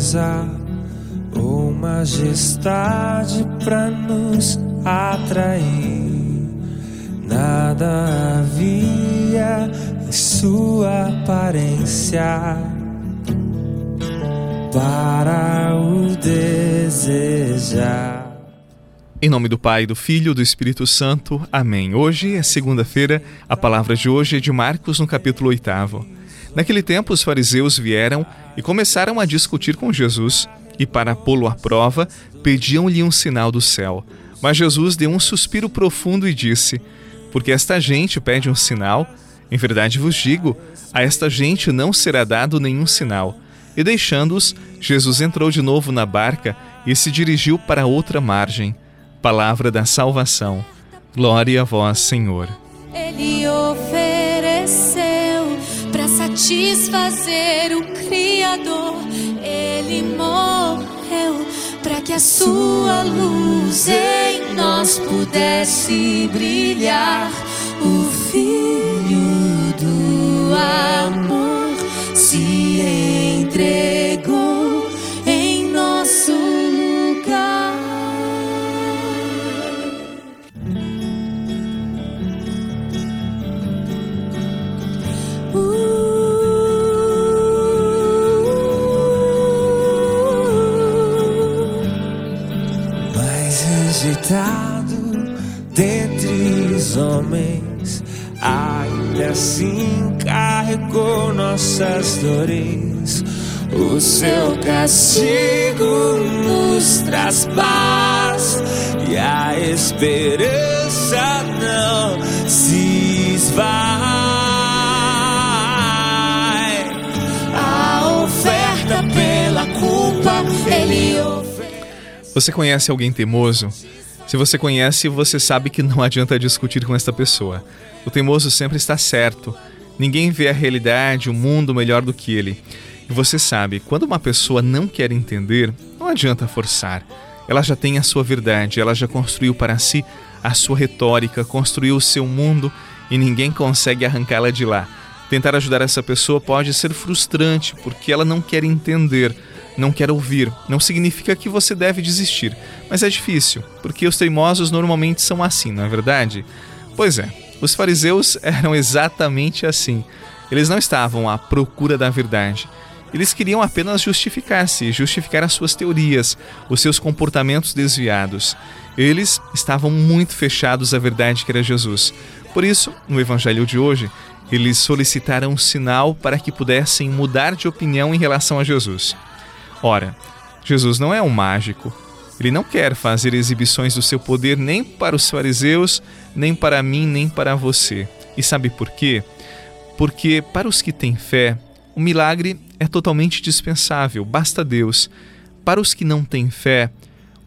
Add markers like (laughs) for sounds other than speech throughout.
beleza ou majestade para nos atrair. Nada havia em sua aparência para o desejar. Em nome do Pai, do Filho e do Espírito Santo. Amém. Hoje é segunda-feira. A palavra de hoje é de Marcos, no capítulo 8. Naquele tempo, os fariseus vieram e começaram a discutir com Jesus, e para pô-lo à prova, pediam-lhe um sinal do céu. Mas Jesus deu um suspiro profundo e disse: Porque esta gente pede um sinal, em verdade vos digo, a esta gente não será dado nenhum sinal. E deixando-os, Jesus entrou de novo na barca e se dirigiu para outra margem. Palavra da salvação. Glória a vós, Senhor. Ele satisfazer o Criador. Ele morreu para que a sua luz em nós pudesse brilhar. O Filho do amor se entregou rejeitado dentre os homens, ainda assim carregou nossas dores. O seu castigo nos traz paz e a esperança não se esvai. A oferta pela culpa ele oferece. Você conhece alguém teimoso? Se você conhece, você sabe que não (laughs) adianta discutir com esta pessoa. O teimoso sempre está certo. Ninguém vê a realidade, o mundo melhor do que ele. E você sabe, quando uma pessoa não quer entender, não adianta forçar. Ela já tem a sua verdade, ela já construiu para si a sua retórica, construiu o seu mundo e ninguém consegue arrancá-la de lá. Tentar ajudar essa pessoa pode ser frustrante porque ela não quer entender não quer ouvir, não significa que você deve desistir. Mas é difícil, porque os teimosos normalmente são assim, não é verdade? Pois é, os fariseus (laughs) eram exatamente assim. Eles não estavam à procura da verdade. Eles queriam apenas justificar-se, justificar as suas teorias, os seus comportamentos desviados. Eles estavam muito fechados à verdade que era Jesus. Por isso, no evangelho de hoje, eles solicitaram um sinal para que pudessem mudar de opinião em relação a Jesus. Ora, Jesus não é um mágico. Ele não quer fazer exibições do seu poder nem para os fariseus, nem para mim, nem para você. E sabe por quê? Porque para os que têm fé, o milagre é totalmente dispensável, basta Deus. Para os que não têm fé,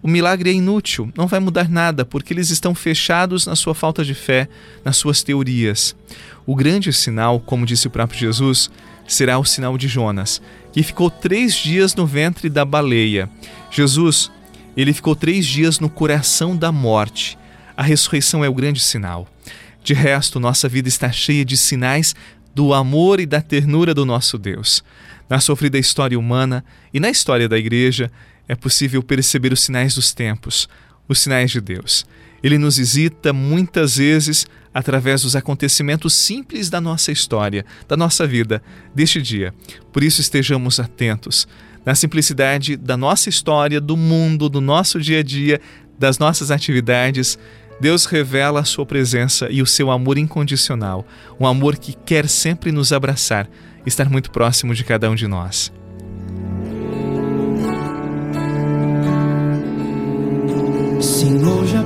o milagre é inútil, não vai mudar nada, porque eles estão fechados na sua falta de fé, nas suas teorias. O grande sinal, como disse o próprio Jesus, será o sinal de Jonas, que ficou três dias no ventre da baleia. Jesus, ele ficou três dias no coração da morte. A ressurreição é o grande sinal. De resto, nossa vida está cheia de sinais do amor e da ternura do nosso Deus. Na sofrida história humana e na história da igreja, é possível perceber os sinais dos tempos, os sinais de Deus. Ele nos visita muitas vezes através dos acontecimentos simples da nossa história, da nossa vida, deste dia. Por isso, estejamos atentos na simplicidade da nossa história, do mundo, do nosso dia a dia, das nossas atividades. Deus revela a sua presença e o seu amor incondicional, um amor que quer sempre nos abraçar, estar muito próximo de cada um de nós.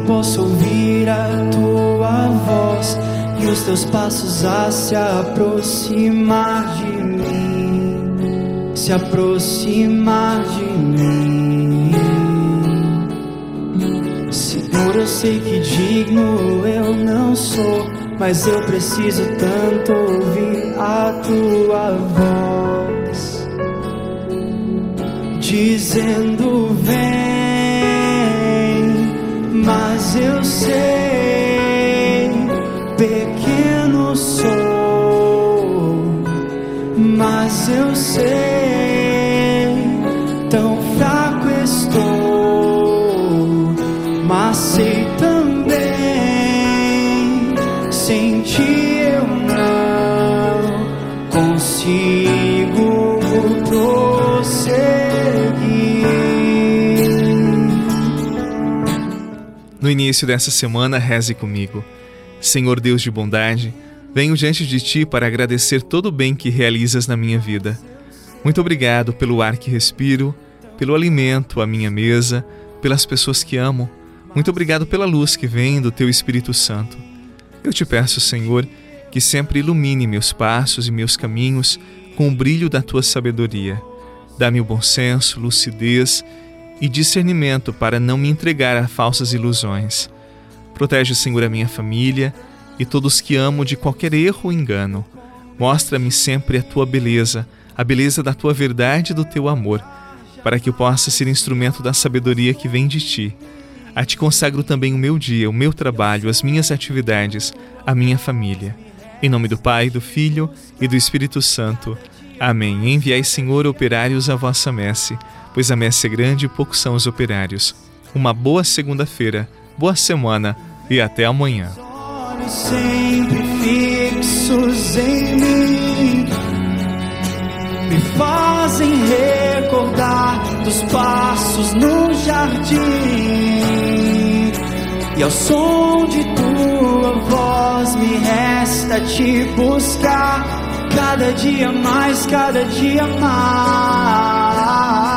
Posso ouvir a tua voz e os teus passos a se aproximar de mim, se aproximar de mim. Senhor, eu sei que digno eu não sou, mas eu preciso tanto ouvir a tua voz, dizendo: Vem eu No início dessa semana, reze comigo. Senhor Deus de bondade, venho diante de ti para agradecer todo o bem que realizas na minha vida. Muito obrigado pelo ar que respiro, pelo alimento à minha mesa, pelas pessoas que amo. Muito obrigado pela luz que vem do teu Espírito Santo. Eu te peço, Senhor, que sempre ilumine meus passos e meus caminhos com o brilho da tua sabedoria. Dá-me o bom senso, lucidez e discernimento para não me entregar a falsas ilusões. Protege, Senhor, a minha família e todos que amo de qualquer erro ou engano. Mostra-me sempre a tua beleza, a beleza da tua verdade e do teu amor, para que eu possa ser instrumento da sabedoria que vem de ti. A ti consagro também o meu dia, o meu trabalho, as minhas atividades, a minha família. Em nome do Pai, do Filho e do Espírito Santo. Amém. Enviai, Senhor, operários à vossa messe, pois a messe é grande e poucos são os operários. Uma boa segunda-feira, boa semana e até amanhã. Olhos sempre fixos em mim me fazem recordar dos passos no jardim e ao som de tua voz me resta te buscar cada dia mais, cada dia mais.